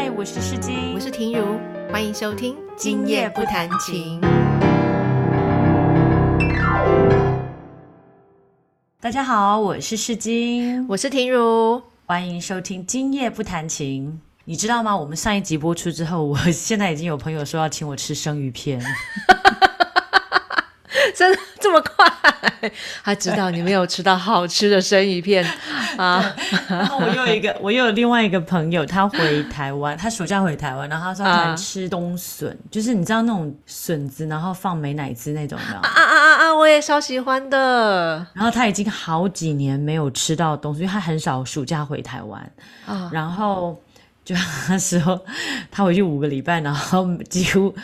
嗨，我是世金，我是婷如，欢迎收听《今夜不弹琴》。大家好，我是世金，我是婷如，欢迎收听《今夜不弹琴》。你知道吗？我们上一集播出之后，我现在已经有朋友说要请我吃生鱼片。真的 这么快？他知道你没有吃到好吃的生鱼片 啊！然后我又有一个，我又有另外一个朋友，他回台湾，他暑假回台湾，然后他说他吃冬笋，就是你知道那种笋子，然后放美乃滋那种的。啊啊啊啊！我也超喜欢的。然后他已经好几年没有吃到东西，因为他很少暑假回台湾啊。然后就那时候他回去五个礼拜，然后几乎。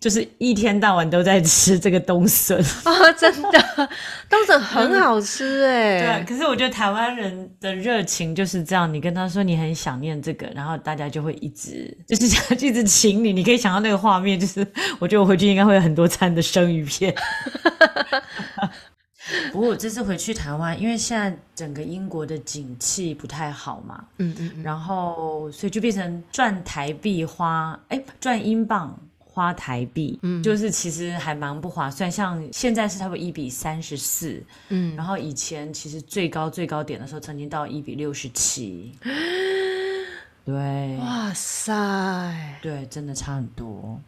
就是一天到晚都在吃这个冬笋 啊，真的，冬笋很好吃哎。对，可是我觉得台湾人的热情就是这样，你跟他说你很想念这个，然后大家就会一直就是这样一直请你。你可以想到那个画面，就是我觉得我回去应该会有很多餐的生鱼片。不过我这次回去台湾，因为现在整个英国的景气不太好嘛，嗯嗯，然后所以就变成赚台币花，哎，赚英镑。花台币，嗯，就是其实还蛮不划算。像现在是差不多一比三十四，嗯，然后以前其实最高最高点的时候，曾经到一比六十七，对，哇塞，对，真的差很多。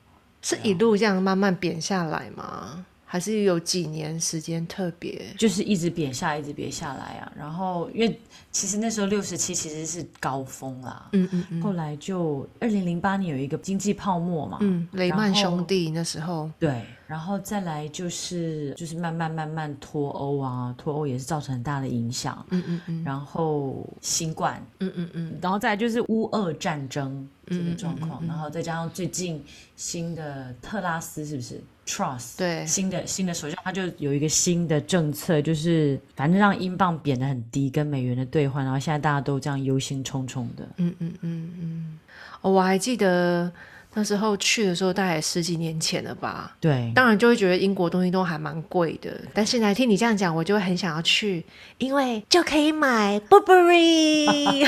是一路这样慢慢贬下来吗？还是有几年时间特别，就是一直贬下，一直贬下来啊。然后因为其实那时候六十七其实是高峰啦，嗯嗯嗯。后来就二零零八年有一个经济泡沫嘛，嗯，雷曼兄弟那时候，对。然后再来就是就是慢慢慢慢脱欧啊，脱欧也是造成很大的影响，嗯嗯嗯。然后新冠，嗯嗯嗯。然后再来就是乌俄战争这个状况，然后再加上最近新的特拉斯是不是？Trust 对新的新的首相，他就有一个新的政策，就是反正让英镑贬得很低，跟美元的兑换，然后现在大家都这样忧心忡忡的。嗯嗯嗯嗯，我还记得。那时候去的时候大概十几年前了吧，对，当然就会觉得英国东西都还蛮贵的。但现在听你这样讲，我就会很想要去，因为就可以买 Burberry，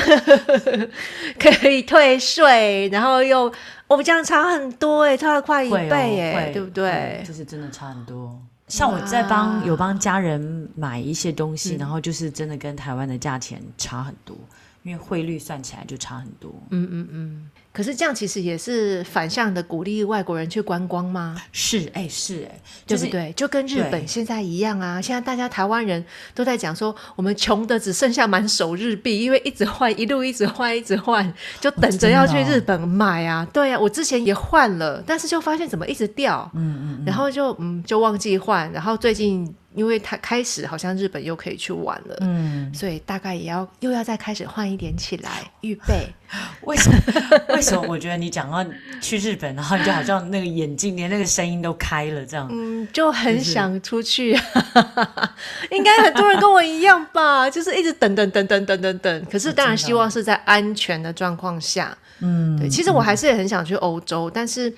可以退税，然后又我们这样差很多哎，差了快一倍哎，对不对？就是真的差很多。像我在帮有帮家人买一些东西，然后就是真的跟台湾的价钱差很多，因为汇率算起来就差很多。嗯嗯嗯。可是这样其实也是反向的鼓励外国人去观光吗？是，哎，是，哎，对不对？就跟日本现在一样啊！现在大家台湾人都在讲说，我们穷的只剩下满手日币，因为一直换，一路一直换，一直换，就等着要去日本买啊！对啊，我之前也换了，但是就发现怎么一直掉，嗯嗯，然后就嗯就忘记换，然后最近。因为他开始好像日本又可以去玩了，嗯，所以大概也要又要再开始换一点起来预备。为什么？为什么？我觉得你讲到去日本，然后你就好像那个眼睛连那个声音都开了这样，嗯，就很想出去。应该很多人跟我一样吧，就是一直等等等等等等等。可是当然希望是在安全的状况下，嗯，对。其实我还是很想去欧洲，但是。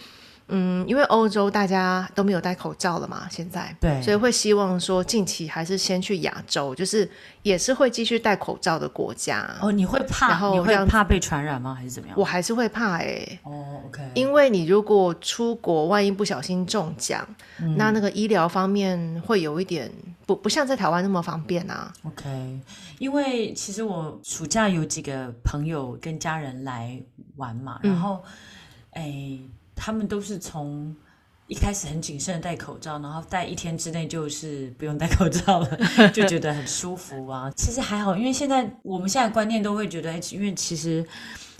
嗯，因为欧洲大家都没有戴口罩了嘛，现在，对，所以会希望说近期还是先去亚洲，就是也是会继续戴口罩的国家。哦，你会怕？然后你会怕被传染吗？还是怎么样？我还是会怕哎。哦，OK。因为你如果出国，万一不小心中奖，那那个医疗方面会有一点不不像在台湾那么方便啊。OK，因为其实我暑假有几个朋友跟家人来玩嘛，然后哎。他们都是从一开始很谨慎的戴口罩，然后戴一天之内就是不用戴口罩了，就觉得很舒服啊。其实还好，因为现在我们现在观念都会觉得，因为其实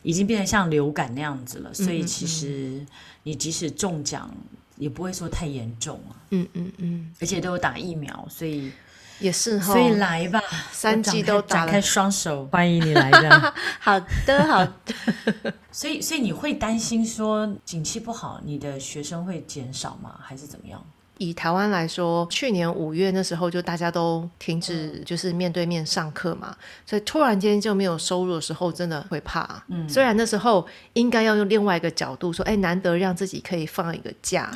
已经变得像流感那样子了，所以其实你即使中奖也不会说太严重啊。嗯嗯嗯，而且都有打疫苗，所以。也是哈，所以来吧，三季都打开双手欢迎你来的。好的，好的。所以，所以你会担心说景气不好，你的学生会减少吗？还是怎么样？以台湾来说，去年五月那时候就大家都停止就是面对面上课嘛，所以突然间就没有收入的时候，真的会怕。嗯，虽然那时候应该要用另外一个角度说，哎，难得让自己可以放一个假，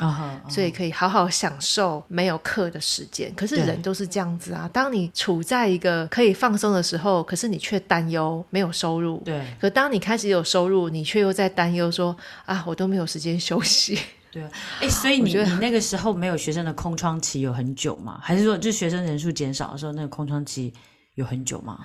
所以可以好好享受没有课的时间。可是人都是这样子啊，当你处在一个可以放松的时候，可是你却担忧没有收入。对，可当你开始有收入，你却又在担忧说，啊，我都没有时间休息。对啊，哎，所以你你那个时候没有学生的空窗期有很久吗？还是说就学生人数减少的时候，那个空窗期有很久吗？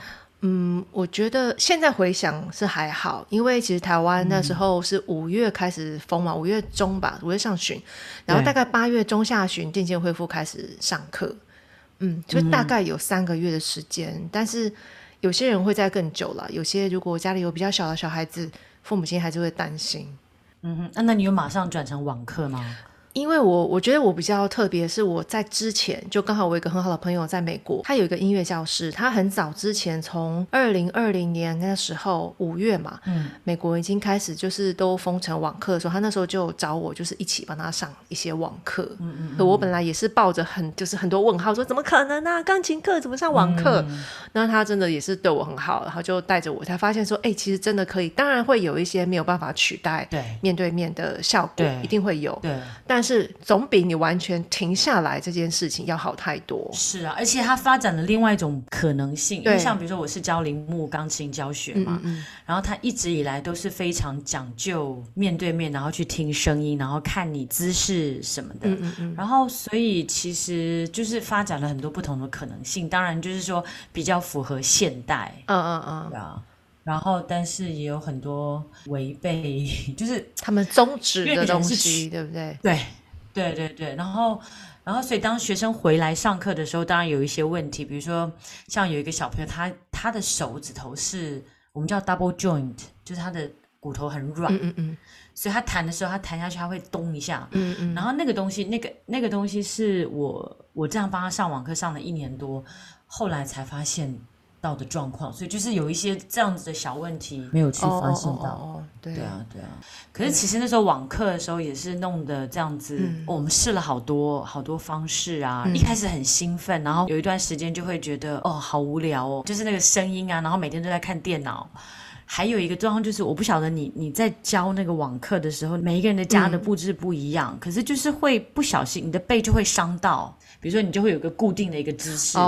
嗯，我觉得现在回想是还好，因为其实台湾那时候是五月开始封嘛，五月中吧，五月上旬，然后大概八月中下旬渐渐恢复开始上课，嗯，就大概有三个月的时间。但是有些人会在更久了，有些如果家里有比较小的小孩子，父母亲还是会担心。嗯哼，那那你有马上转成网课吗？因为我我觉得我比较特别，是我在之前就刚好我有一个很好的朋友在美国，他有一个音乐教室，他很早之前从二零二零年那时候五月嘛，嗯，美国已经开始就是都封城网课的时候，他那时候就找我就是一起帮他上一些网课，嗯嗯，我本来也是抱着很就是很多问号说怎么可能呢？钢琴课怎么上网课？那他真的也是对我很好，然后就带着我才发现说，哎，其实真的可以，当然会有一些没有办法取代对面对面的效果，一定会有，对，但。是总比你完全停下来这件事情要好太多。是啊，而且它发展了另外一种可能性。对，像比如说我是教铃木钢琴教学嘛，然后他一直以来都是非常讲究面对面，然后去听声音，然后看你姿势什么的。然后所以其实就是发展了很多不同的可能性。当然就是说比较符合现代。嗯嗯嗯。对啊。然后，但是也有很多违背，就是他们宗旨的东西，对不对？对，对，对，对。然后，然后，所以当学生回来上课的时候，当然有一些问题，比如说，像有一个小朋友，他他的手指头是我们叫 double joint，就是他的骨头很软，嗯嗯嗯，所以他弹的时候，他弹下去他会咚一下，嗯嗯。然后那个东西，那个那个东西是我我这样帮他上网课上了一年多，后来才发现。到的状况，所以就是有一些这样子的小问题没有去发现到，对啊，对啊。可是其实那时候网课的时候也是弄的这样子，我们试了好多好多方式啊。一开始很兴奋，然后有一段时间就会觉得哦，好无聊哦，就是那个声音啊，然后每天都在看电脑。还有一个状况就是，我不晓得你你在教那个网课的时候，每一个人的家的布置不一样，可是就是会不小心，你的背就会伤到。比如说，你就会有个固定的一个姿势，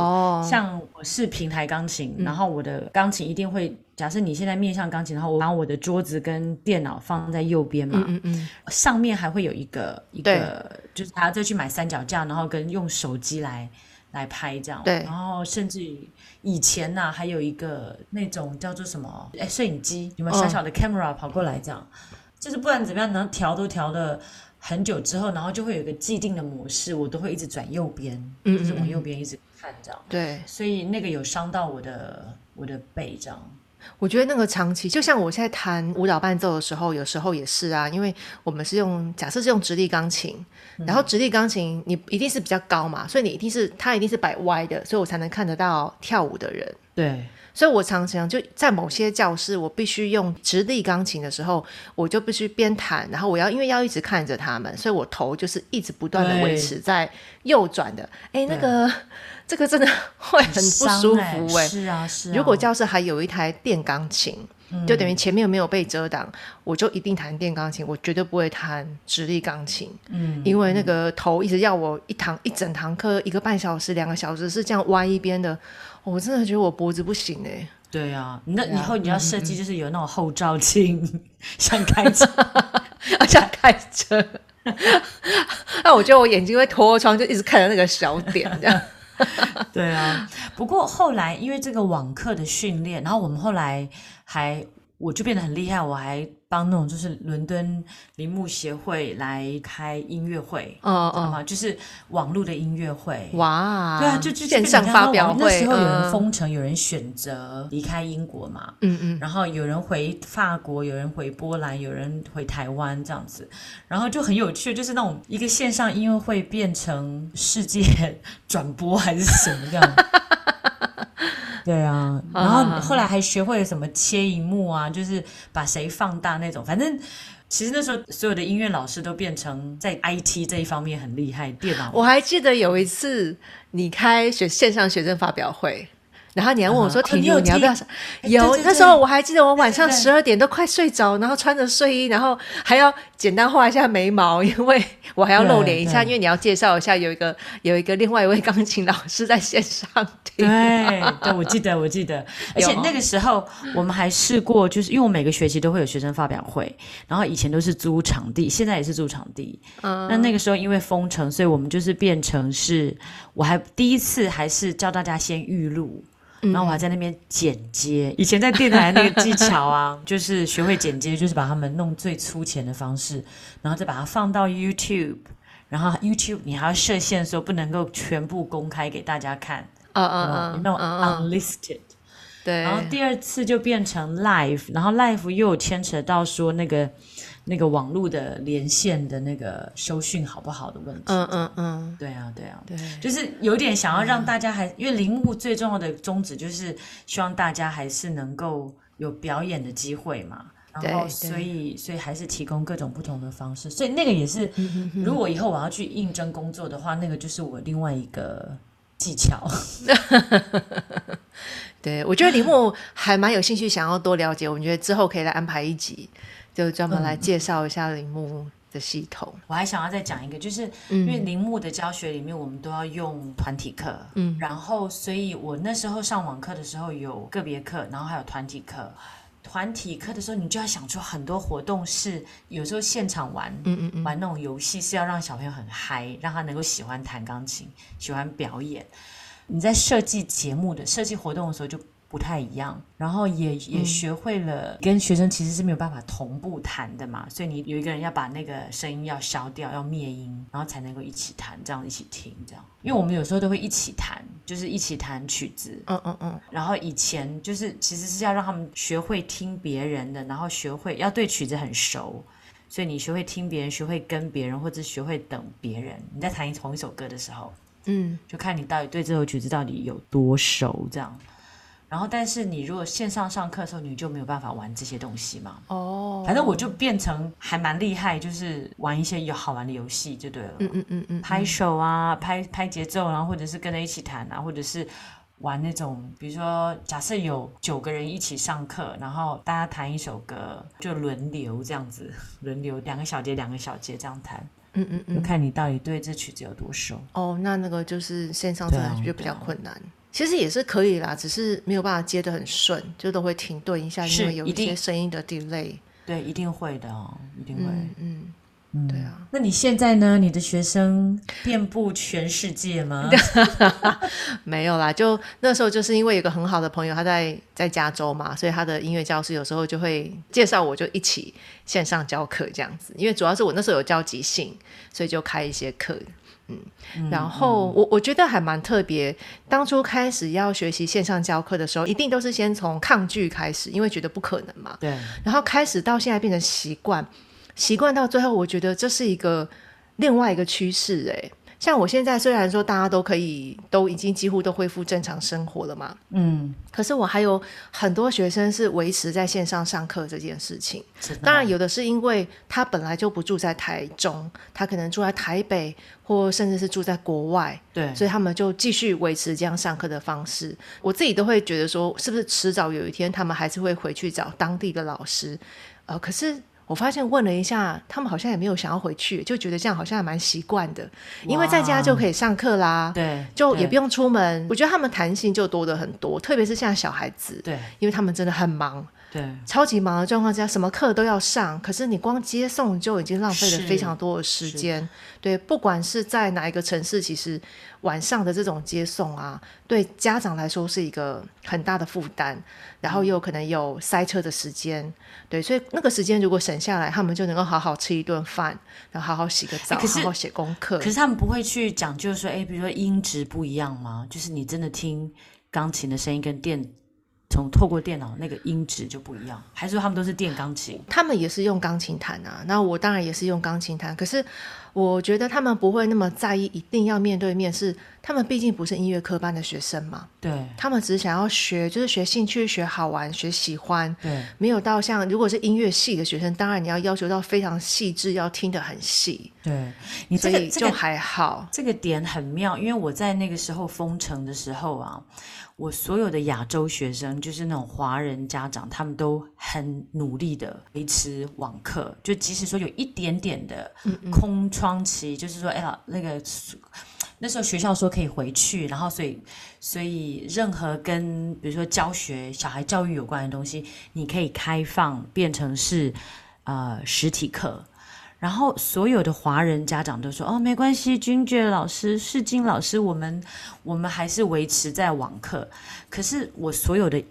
像我是平台钢琴，然后我的钢琴一定会，假设你现在面向钢琴，然后我把我的桌子跟电脑放在右边嘛，嗯嗯上面还会有一个一个，就是还要再去买三脚架，然后跟用手机来来拍这样，对，然后甚至以前呢，还有一个那种叫做什么，哎，摄影机有没有小小的 camera 跑过来这样，就是不管怎么样，能调都调的。很久之后，然后就会有一个既定的模式，我都会一直转右边，就是往右边一直看这样。对，所以那个有伤到我的我的背这样。我觉得那个长期，就像我现在弹舞蹈伴奏的时候，有时候也是啊，因为我们是用假设是用直立钢琴，然后直立钢琴你一定是比较高嘛，所以你一定是它一定是摆歪的，所以我才能看得到跳舞的人。对。所以，我常常就在某些教室，我必须用直立钢琴的时候，我就必须边弹，然后我要因为要一直看着他们，所以我头就是一直不断的维持在右转的。哎，那个 这个真的会很不舒服哎。是啊，是。如果教室还有一台电钢琴，就等于前面没有被遮挡，我就一定弹电钢琴，我绝对不会弹直立钢琴。嗯，因为那个头一直要我一堂一整堂课一个半小时、两个小时是这样歪一边的。我真的觉得我脖子不行哎。对啊，那以后你要设计就是有那种后照镜，像开车，像开车。那我觉得我眼睛会脱窗，就一直看着那个小点这样。对啊，不过后来因为这个网课的训练，然后我们后来还。我就变得很厉害，我还帮那种就是伦敦铃木协会来开音乐会，哦哦，就是网络的音乐会，哇，对啊，就就线上发表会。那时候有人封城，有人选择离开英国嘛，嗯嗯，然后有人回法国，有人回波兰，有人回台湾这样子，然后就很有趣，就是那种一个线上音乐会变成世界 转播还是什么这样。对啊，然后后来还学会了什么切荧幕啊，就是把谁放大那种，反正。其实那时候，所有的音乐老师都变成在 IT 这一方面很厉害，电脑。我还记得有一次，你开学线上学生发表会。然后你还问我说：“婷婷，你要不要？”有那时候我还记得，我晚上十二点都快睡着，然后穿着睡衣，然后还要简单画一下眉毛，因为我还要露脸一下，因为你要介绍一下有一个有一个另外一位钢琴老师在线上听。对，对我记得，我记得，而且那个时候我们还试过，就是因为我每个学期都会有学生发表会，然后以前都是租场地，现在也是租场地。嗯，那那个时候因为封城，所以我们就是变成是，我还第一次还是叫大家先预录。然后我还在那边剪接，以前在电台那个技巧啊，就是学会剪接，就是把他们弄最粗浅的方式，然后再把它放到 YouTube，然后 YouTube 你还要设限说不能够全部公开给大家看，啊啊啊，那种 unlisted，对，然后第二次就变成 live，然后 live 又有牵扯到说那个。那个网络的连线的那个收讯好不好的问题？嗯嗯嗯，对啊对啊，对，就是有点想要让大家还，因为铃木最重要的宗旨就是希望大家还是能够有表演的机会嘛，然后所以所以还是提供各种不同的方式，所以那个也是，如果以后我要去应征工作的话，那个就是我另外一个技巧。对，我觉得铃木 还蛮有兴趣，想要多了解，我们觉得之后可以来安排一集。就专门来介绍一下铃木的系统。我还想要再讲一个，就是因为铃木的教学里面，我们都要用团体课，嗯，然后所以我那时候上网课的时候有个别课，然后还有团体课。团体课的时候，你就要想出很多活动，是有时候现场玩，嗯嗯嗯，玩那种游戏是要让小朋友很嗨，让他能够喜欢弹钢琴，喜欢表演。你在设计节目的设计活动的时候就。不太一样，然后也也学会了跟学生其实是没有办法同步弹的嘛，所以你有一个人要把那个声音要消掉，要灭音，然后才能够一起弹，这样一起听，这样。因为我们有时候都会一起弹，就是一起弹曲子，嗯嗯嗯。然后以前就是其实是要让他们学会听别人的，然后学会要对曲子很熟，所以你学会听别人，学会跟别人，或者学会等别人。你在弹同一首歌的时候，嗯，就看你到底对这首曲子到底有多熟，这样。然后，但是你如果线上上课的时候，你就没有办法玩这些东西嘛。哦，反正我就变成还蛮厉害，就是玩一些有好玩的游戏就对了。嗯嗯嗯嗯，拍手啊，拍拍节奏，然后或者是跟着一起弹啊，或者是玩那种，比如说假设有九个人一起上课，然后大家弹一首歌，就轮流这样子，轮流两个小节两个小节这样弹。嗯嗯嗯，就看你到底对这曲子有多熟。哦，那那个就是线上真的就比较困难。其实也是可以啦，只是没有办法接的很顺，就都会停顿一下，因为有一些声音的 delay。对，一定会的哦，一定会。嗯嗯，对啊。那你现在呢？你的学生遍布全世界吗？没有啦，就那时候就是因为有个很好的朋友，他在在加州嘛，所以他的音乐教室有时候就会介绍我，就一起线上教课这样子。因为主要是我那时候有教即兴，所以就开一些课。嗯，然后我我觉得还蛮特别。当初开始要学习线上教课的时候，一定都是先从抗拒开始，因为觉得不可能嘛。对。然后开始到现在变成习惯，习惯到最后，我觉得这是一个另外一个趋势，诶。像我现在虽然说大家都可以都已经几乎都恢复正常生活了嘛，嗯，可是我还有很多学生是维持在线上上课这件事情。当然，有的是因为他本来就不住在台中，他可能住在台北，或甚至是住在国外，对，所以他们就继续维持这样上课的方式。我自己都会觉得说，是不是迟早有一天他们还是会回去找当地的老师？呃，可是。我发现问了一下，他们好像也没有想要回去，就觉得这样好像还蛮习惯的，因为在家就可以上课啦，对，就也不用出门。我觉得他们弹性就多的很多，特别是像小孩子，对，因为他们真的很忙。对，超级忙的状况下，什么课都要上，可是你光接送就已经浪费了非常多的时间。对，不管是在哪一个城市，其实晚上的这种接送啊，对家长来说是一个很大的负担，然后又可能有塞车的时间。对，所以那个时间如果省下来，他们就能够好好吃一顿饭，然后好好洗个澡，好好写功课。可是他们不会去讲究说，哎，比如说音质不一样吗？就是你真的听钢琴的声音跟电。从透过电脑那个音质就不一样，还是说他们都是电钢琴？他们也是用钢琴弹啊。那我当然也是用钢琴弹，可是我觉得他们不会那么在意，一定要面对面。是他们毕竟不是音乐科班的学生嘛？对。他们只是想要学，就是学兴趣、学好玩、学喜欢，对没有到像如果是音乐系的学生，当然你要要求到非常细致，要听得很细，对，你所以就还好。这个点很妙，因为我在那个时候封城的时候啊，我所有的亚洲学生，就是那种华人家长，他们都很努力的维持网课，就即使说有一点点的空窗期，就是说，哎呀，那个那时候学校说可以回去，然后所以所以任何跟比如说教学、小孩教育有关的东西，你可以开放变成是呃实体课。然后所有的华人家长都说：“哦，没关系，君爵老师、世金老师，我们我们还是维持在网课。”可是我所有的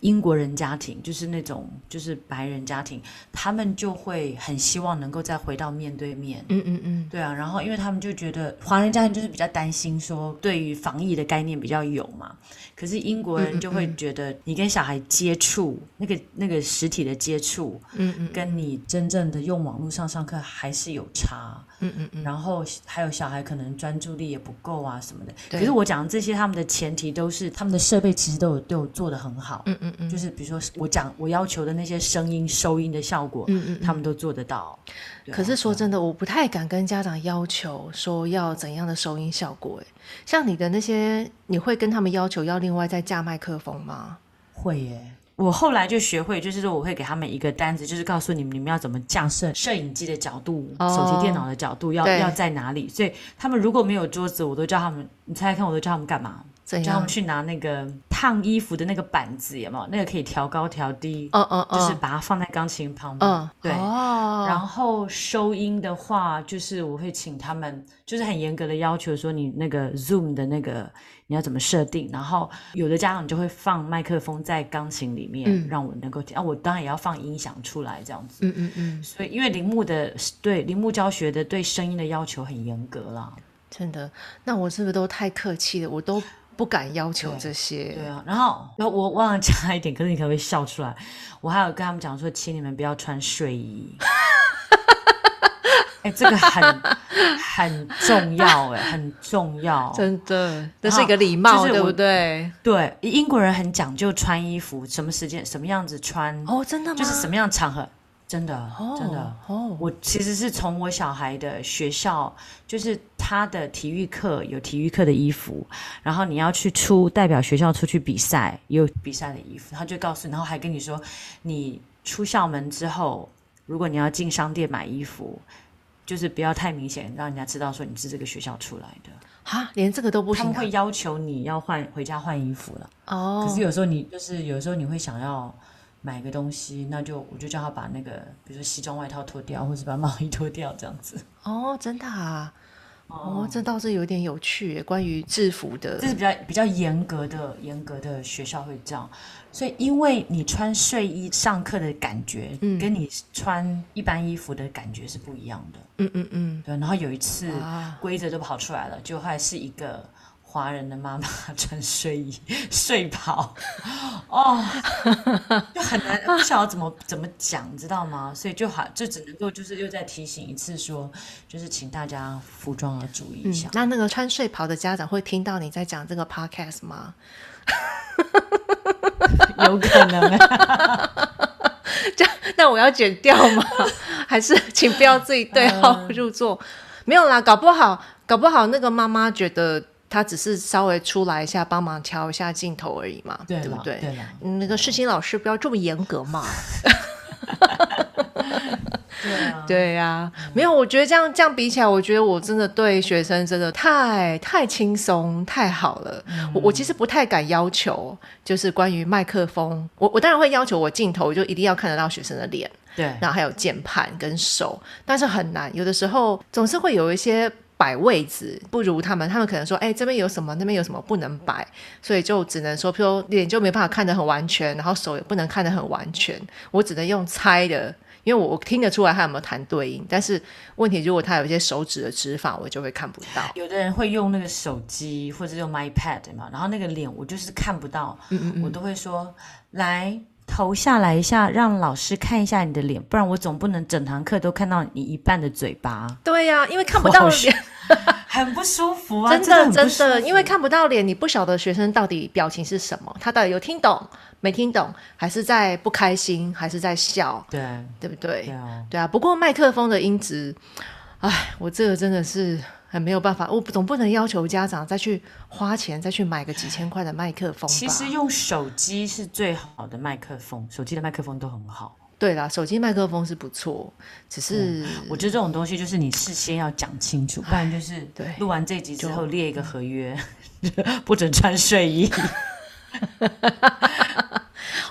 英国人家庭，就是那种就是白人家庭，他们就会很希望能够再回到面对面。嗯嗯嗯，对啊，然后因为他们就觉得华人家庭就是比较担心说对于防疫的概念比较有嘛，可是英国人就会觉得你跟小孩接触那个那个实体的接触，嗯嗯跟你真正的用网络上上课还是有差。嗯嗯嗯，然后还有小孩可能专注力也不够啊什么的。可是我讲的这些，他们的前提都是他们的设备其实都有都有做的很好。嗯嗯嗯，就是比如说我讲我要求的那些声音收音的效果，嗯嗯他们都做得到。可是说真的，我不太敢跟家长要求说要怎样的收音效果。哎，像你的那些，你会跟他们要求要另外再架麦克风吗？会耶。我后来就学会，就是说我会给他们一个单子，就是告诉你们你们要怎么降摄摄影机的角度、哦手机、电脑的角度要要在哪里。所以他们如果没有桌子，我都叫他们，你猜猜看，我都叫他们干嘛？怎样叫他们？去拿那个烫衣服的那个板子，有没有？那个可以调高调低，嗯嗯嗯，就是把它放在钢琴旁边。嗯对。哦，然后收音的话，就是我会请他们，就是很严格的要求说你那个 Zoom 的那个你要怎么设定。然后有的家长就会放麦克风在钢琴里面，嗯让我能够听。啊，我当然也要放音响出来这样子。嗯嗯嗯，所以因为铃木的对铃木教学的对声音的要求很严格啦。真的，那我是不是都太客气了？我都不敢要求对这些。对啊，然后然后我忘了加一点，可是你可能会笑出来。我还有跟他们讲说，请你们不要穿睡衣。哎、这个很很重要，哎，很重要。真的，这是一个礼貌，就是对不对？对，英国人很讲究穿衣服，什么时间、什么样子穿，哦，真的吗？就是什么样的场合，真的，哦真的。哦，我其实是从我小孩的学校，就是他的体育课有体育课的衣服，然后你要去出代表学校出去比赛，也有比赛的衣服，他就告诉你，然后还跟你说，你出校门之后，如果你要进商店买衣服，就是不要太明显，让人家知道说你是这个学校出来的。哈，连这个都不行、啊。他们会要求你要换回家换衣服了。哦，可是有时候你就是有时候你会想要买个东西，那就我就叫他把那个比如说西装外套脱掉，或者把毛衣脱掉这样子。哦，真的啊。哦，这倒是有点有趣耶，关于制服的这。是比较比较严格的严格的学校会这样，所以因为你穿睡衣上课的感觉，嗯跟你穿一般衣服的感觉是不一样的。嗯嗯嗯。对，然后有一次啊，规则都跑出来了，就还是一个华人的妈妈穿睡衣睡袍，哦，就很难不晓得怎么怎么讲，你知道吗？所以就好就只能够就是又再提醒一次说，就是请大家服装要注意一嗯下。，那那个穿睡袍的家长会听到你在讲这个 podcast 吗？有可能 啊，那我要剪掉吗？还是请不要自己对号入座？没有啦，搞不好，搞不好那个妈妈觉得她只是稍微出来一下，帮忙调一下镜头而已嘛，对了不对？那个世新老师不要这么严格嘛。对啊，对呀、没有，我觉得这样这样比起来，我觉得我真的对学生真的太太轻松太好了。我我其实不太敢要求，就是关于麦克风，我我当然会要求我镜头就一定要看得到学生的脸，对然后还有键盘跟手，但是很难，有的时候总是会有一些。摆位置不如他们，他们可能说，哎、这边有什么，那边有什么不能摆，所以就只能说，譬如脸就没办法看得很完全，然后手也不能看得很完全，我只能用猜的，因为我我听得出来他有没有弹对应，但是问题如果他有一些手指的指法，我就会看不到。有的人会用那个手机或者用 iPad 嘛，然后那个脸我就是看不到，嗯我都会说来头下来一下，让老师看一下你的脸，不然我总不能整堂课都看到你一半的嘴巴。对呀、因为看不到脸，很不舒服啊！真的真的因为看不到脸，你不晓得学生到底表情是什么，他到底有听懂没听懂，还是在不开心，还是在笑，对对不对？对啊，对啊，不过麦克风的音质，哎，我这个真的是很没有办法，我总不能要求家长再去花钱再去买个几千块的麦克风吧。其实用手机是最好的麦克风，手机的麦克风都很好。对啦，手机麦克风是不错，只是、我觉得这种东西就是你事先要讲清楚，不然就是对录完这集之后列一个合约，不准穿睡衣。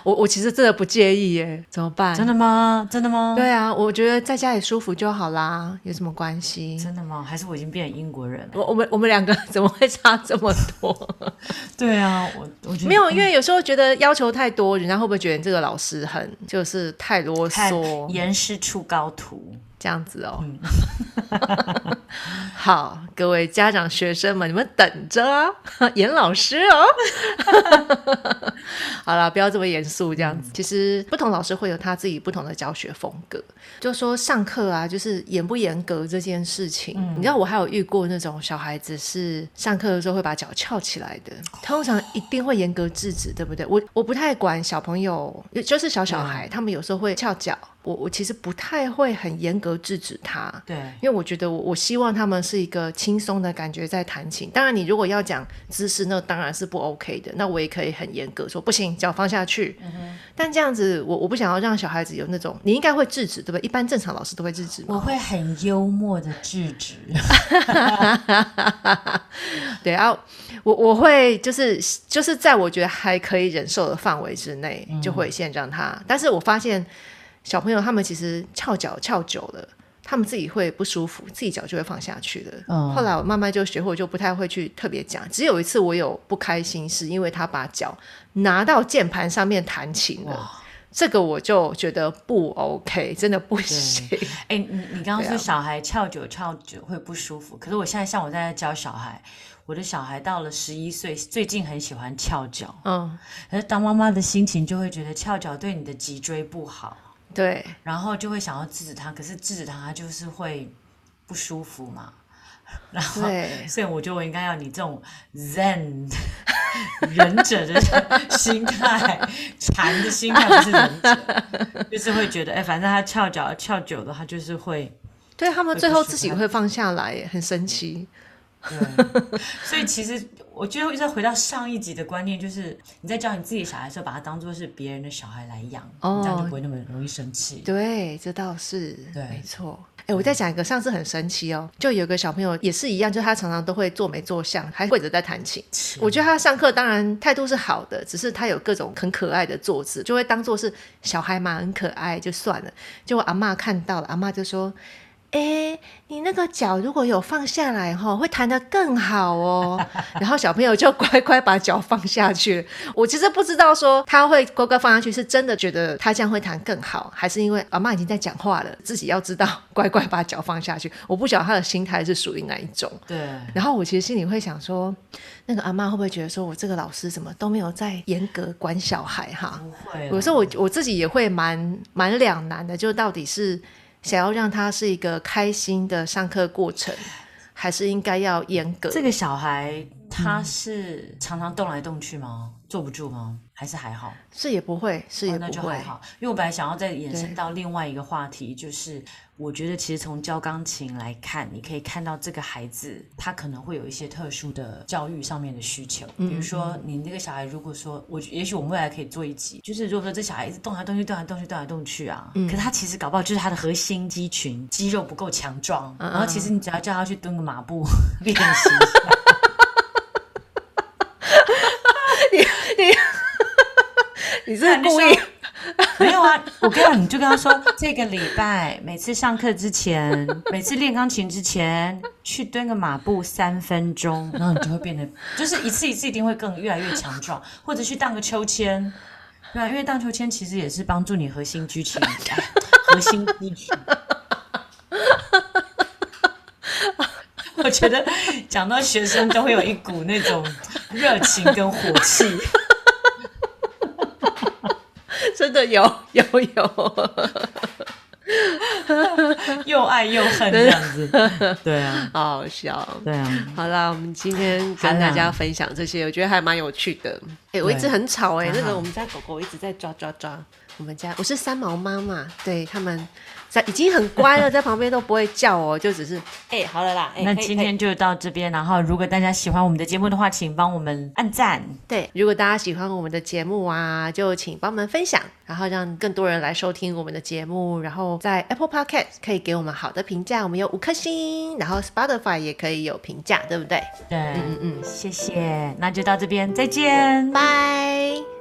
我我其实真的不介意耶，怎么办？真的吗？真的吗？对啊，我觉得在家里舒服就好啦，有什么关系？真的吗？还是我已经变成英国人了？我我们我们两个 怎么会差这么多？对啊，我我觉得没有，因为有时候觉得要求太多，人家会不会觉得你这个老师很就是太啰嗦严师出高徒。这样子哦？好，各位家长、学生们，你们等着啊，严老师哦。好了，不要这么严肃，这样子。其实不同老师会有他自己不同的教学风格。就说上课啊，就是严不严格这件事情，你知道，我还有遇过那种小孩子是上课的时候会把脚翘起来的，通常一定会严格制止，对不对？我我不太管小朋友，就是小小孩，他们有时候会翘脚，我我其实不太会很严格制止他。对，因为我觉得我我希望他们是一个轻松的感觉在弹琴。当然，你如果要讲姿势，那当然是不 OK 的。那我也可以很严格说不行，脚放下去。但这样子，我我不想要让小孩子有那种，你应该会制止，对不对？一般正常老师都会制止嘛。我会很幽默的制止。对，啊我我会就是就是在我觉得还可以忍受的范围之内，就会先让他。但是我发现小朋友他们其实翘脚翘久了。他们自己会不舒服，自己脚就会放下去了。嗯后来我慢慢就学会，就不太会去特别讲。只有一次我有不开心，是因为他把脚拿到键盘上面弹琴了，这个我就觉得不 OK，真的不行。哎、你你刚刚说小孩翘久翘久会不舒服，可是我现在像我在教小孩，我的小孩到了十一岁，最近很喜欢翘脚，嗯，可是当妈妈的心情就会觉得翘脚对你的脊椎不好，对，然后就会想要制止他，可是制止他他就是会不舒服嘛，然后对所以我觉得我应该要你这种 Zen 忍者的心态，禅的心态不是忍者，就是会觉得哎，反正他翘脚翘久了，他就是会。对他们最后自己会放下来，很神奇。对，所以其实我觉得再回到上一集的观念，就是你在教你自己小孩的时候，把他当做是别人的小孩来养，哦这样就不会那么容易生气。对，这倒是，对没错。哎，我再讲一个，上次很神奇哦，就有个小朋友也是一样，就他常常都会坐没坐相，还跪着在弹琴。我觉得他上课当然态度是好的，只是他有各种很可爱的坐姿，就会当做是小孩嘛，很可爱就算了。结果阿妈看到了，阿妈就说。哎，你那个脚如果有放下来哈，会弹得更好哦。然后小朋友就乖乖把脚放下去。我其实不知道说他会乖乖放下去，是真的觉得他这样会弹更好，还是因为阿妈已经在讲话了，自己要知道乖乖把脚放下去。我不晓得他的心态是属于哪一种。对，然后我其实心里会想说，那个阿妈会不会觉得说我这个老师怎么都没有在严格管小孩哈？不会啦。有时候我我自己也会蛮蛮两难的，就到底是想要让他是一个开心的上课过程，还是应该要严格？这个小孩他是常常动来动去吗？坐不住吗？还是还好？是也不会，是也哦那。就还好。因为我本来想要再延伸到另外一个话题，就是我觉得其实从教钢琴来看，你可以看到这个孩子他可能会有一些特殊的教育上面的需求，比如说你那个小孩，如果说我也许我们未来可以做一集，就是如果说这小孩一直动来动去、动来动去、动来动去啊，可是他其实搞不好就是他的核心肌群肌肉不够强壮，然后其实你只要叫他去蹲个马步练习一下。你是故意？没有啊，我跟你讲，你就跟他说，这个礼拜每次上课之前，每次练钢琴之前，去蹲个马步三分钟，然后你就会变得，就是一次一次一定会更越来越强壮，或者去荡个秋千，对啊，因为荡秋千其实也是帮助你核心肌群，哎核心肌群。我觉得讲到学生都会有一股那种热情跟火气。真 真的有有 有。又爱又恨这样子，对啊，好好笑，对啊。好啦，我们今天跟大家分享这些，我觉得还蛮有趣的。哎，我一直很吵哎，那个我们家狗狗一直在抓抓抓。我们家我是三毛妈妈，对他们。在已经很乖了，在旁边都不会叫哦，就只是 哎，好了啦。那今天就到这边，然后如果大家喜欢我们的节目的话，请帮我们按赞。对，如果大家喜欢我们的节目啊，就请帮我们分享，然后让更多人来收听我们的节目。然后在 Apple Podcast 可以给我们好的评价，我们有五颗星，然后 Spotify 也可以有评价，对不对？对，嗯嗯嗯，谢谢。那就到这边，再见，拜。